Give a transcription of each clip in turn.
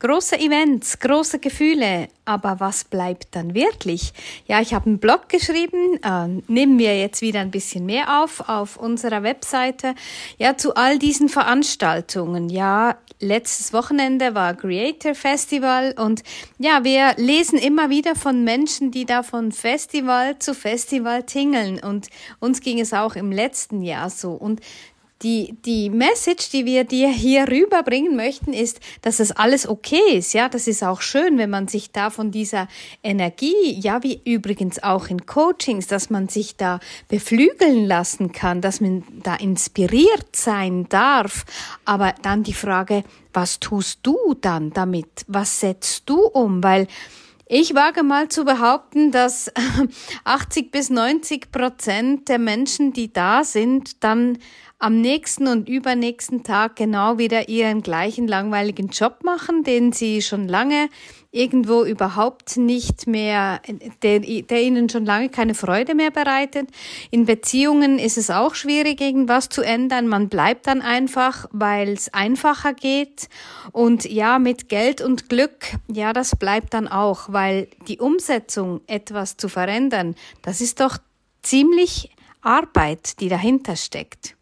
Große Events, große Gefühle, aber was bleibt dann wirklich? Ja, ich habe einen Blog geschrieben, äh, nehmen wir jetzt wieder ein bisschen mehr auf auf unserer Webseite. Ja, zu all diesen Veranstaltungen. Ja, letztes Wochenende war Creator Festival und ja, wir lesen immer wieder von Menschen, die da von Festival zu Festival tingeln und uns ging es auch im letzten Jahr so und die, die Message, die wir dir hier rüberbringen möchten, ist, dass es alles okay ist. Ja, das ist auch schön, wenn man sich da von dieser Energie, ja, wie übrigens auch in Coachings, dass man sich da beflügeln lassen kann, dass man da inspiriert sein darf. Aber dann die Frage, was tust du dann damit? Was setzt du um? Weil ich wage mal zu behaupten, dass 80 bis 90 Prozent der Menschen, die da sind, dann am nächsten und übernächsten Tag genau wieder ihren gleichen langweiligen Job machen, den sie schon lange irgendwo überhaupt nicht mehr, der, der ihnen schon lange keine Freude mehr bereitet. In Beziehungen ist es auch schwierig, irgendwas zu ändern. Man bleibt dann einfach, weil es einfacher geht. Und ja, mit Geld und Glück, ja, das bleibt dann auch, weil die Umsetzung, etwas zu verändern, das ist doch ziemlich Arbeit, die dahinter steckt.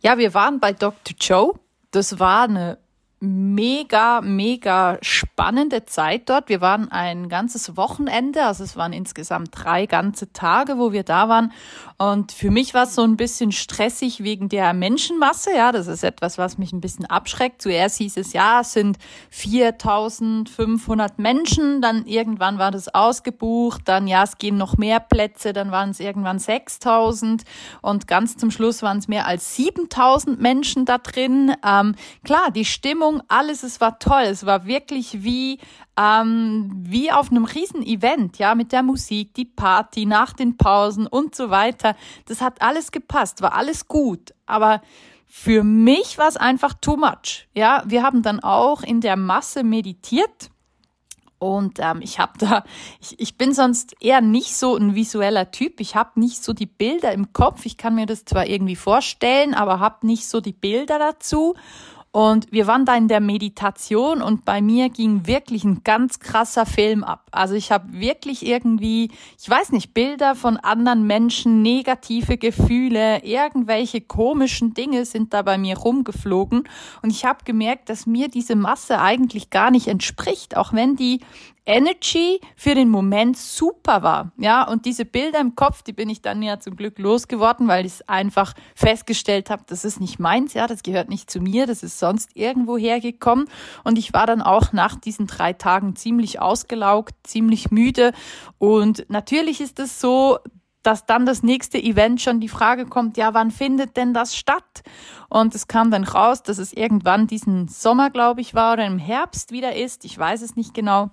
Ja, wir waren bei Dr. Joe. Das war eine mega, mega spannende Zeit dort. Wir waren ein ganzes Wochenende, also es waren insgesamt drei ganze Tage, wo wir da waren. Und für mich war es so ein bisschen stressig wegen der Menschenmasse. Ja, das ist etwas, was mich ein bisschen abschreckt. Zuerst hieß es, ja, es sind 4500 Menschen. Dann irgendwann war das ausgebucht. Dann, ja, es gehen noch mehr Plätze. Dann waren es irgendwann 6000. Und ganz zum Schluss waren es mehr als 7000 Menschen da drin. Ähm, klar, die Stimmung, alles, es war toll. Es war wirklich wie ähm, wie auf einem riesen Event, ja, mit der Musik, die Party, nach den Pausen und so weiter. Das hat alles gepasst, war alles gut. Aber für mich war es einfach too much. Ja, wir haben dann auch in der Masse meditiert. Und ähm, ich habe da, ich, ich bin sonst eher nicht so ein visueller Typ. Ich habe nicht so die Bilder im Kopf. Ich kann mir das zwar irgendwie vorstellen, aber habe nicht so die Bilder dazu. Und wir waren da in der Meditation und bei mir ging wirklich ein ganz krasser Film ab. Also ich habe wirklich irgendwie, ich weiß nicht, Bilder von anderen Menschen, negative Gefühle, irgendwelche komischen Dinge sind da bei mir rumgeflogen. Und ich habe gemerkt, dass mir diese Masse eigentlich gar nicht entspricht, auch wenn die Energy für den Moment super war. Ja, und diese Bilder im Kopf, die bin ich dann ja zum Glück losgeworden, weil ich einfach festgestellt habe, das ist nicht meins, ja, das gehört nicht zu mir, das ist sonst irgendwo hergekommen. Und ich war dann auch nach diesen drei Tagen ziemlich ausgelaugt, ziemlich müde. Und natürlich ist es so, dass dann das nächste Event schon die Frage kommt, ja, wann findet denn das statt? Und es kam dann raus, dass es irgendwann diesen Sommer, glaube ich, war oder im Herbst wieder ist. Ich weiß es nicht genau.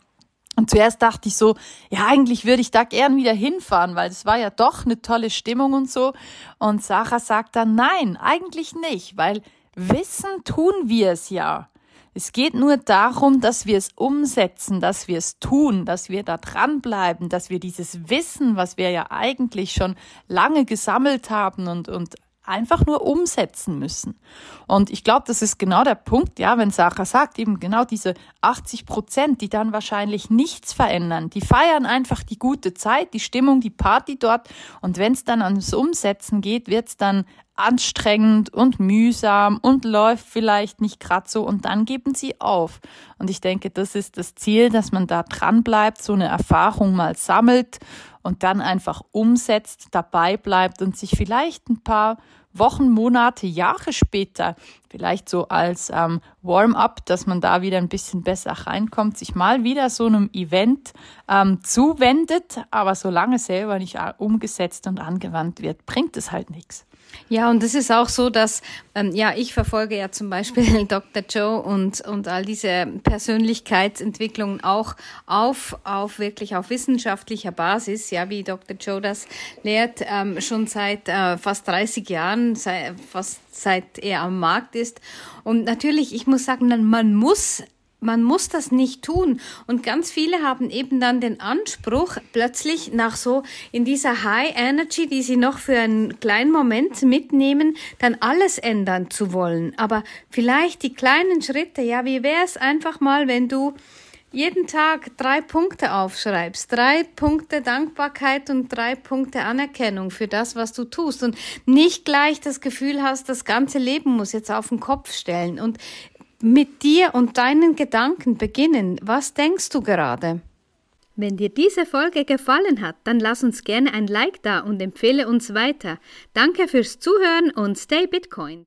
Und zuerst dachte ich so, ja, eigentlich würde ich da gern wieder hinfahren, weil es war ja doch eine tolle Stimmung und so. Und Sarah sagt dann, nein, eigentlich nicht, weil wissen tun wir es ja. Es geht nur darum, dass wir es umsetzen, dass wir es tun, dass wir da dranbleiben, dass wir dieses Wissen, was wir ja eigentlich schon lange gesammelt haben und, und einfach nur umsetzen müssen. Und ich glaube, das ist genau der Punkt, ja, wenn Sarah sagt, eben genau diese 80 Prozent, die dann wahrscheinlich nichts verändern, die feiern einfach die gute Zeit, die Stimmung, die Party dort. Und wenn es dann ans Umsetzen geht, wird es dann anstrengend und mühsam und läuft vielleicht nicht gerade so und dann geben sie auf. Und ich denke, das ist das Ziel, dass man da dran bleibt, so eine Erfahrung mal sammelt und dann einfach umsetzt, dabei bleibt und sich vielleicht ein paar Wochen, Monate, Jahre später, vielleicht so als ähm, Warm-up, dass man da wieder ein bisschen besser reinkommt, sich mal wieder so einem Event ähm, zuwendet, aber solange selber nicht äh, umgesetzt und angewandt wird, bringt es halt nichts. Ja, und es ist auch so, dass, ähm, ja, ich verfolge ja zum Beispiel Dr. Joe und, und all diese Persönlichkeitsentwicklungen auch auf, auf wirklich auf wissenschaftlicher Basis, ja, wie Dr. Joe das lehrt, ähm, schon seit äh, fast 30 Jahren, sei, fast seit er am Markt ist. Und natürlich, ich muss sagen, man muss man muss das nicht tun. Und ganz viele haben eben dann den Anspruch, plötzlich nach so in dieser High Energy, die sie noch für einen kleinen Moment mitnehmen, dann alles ändern zu wollen. Aber vielleicht die kleinen Schritte, ja, wie wäre es einfach mal, wenn du jeden Tag drei Punkte aufschreibst, drei Punkte Dankbarkeit und drei Punkte Anerkennung für das, was du tust und nicht gleich das Gefühl hast, das ganze Leben muss jetzt auf den Kopf stellen und mit dir und deinen Gedanken beginnen. Was denkst du gerade? Wenn dir diese Folge gefallen hat, dann lass uns gerne ein Like da und empfehle uns weiter. Danke fürs Zuhören und stay Bitcoin.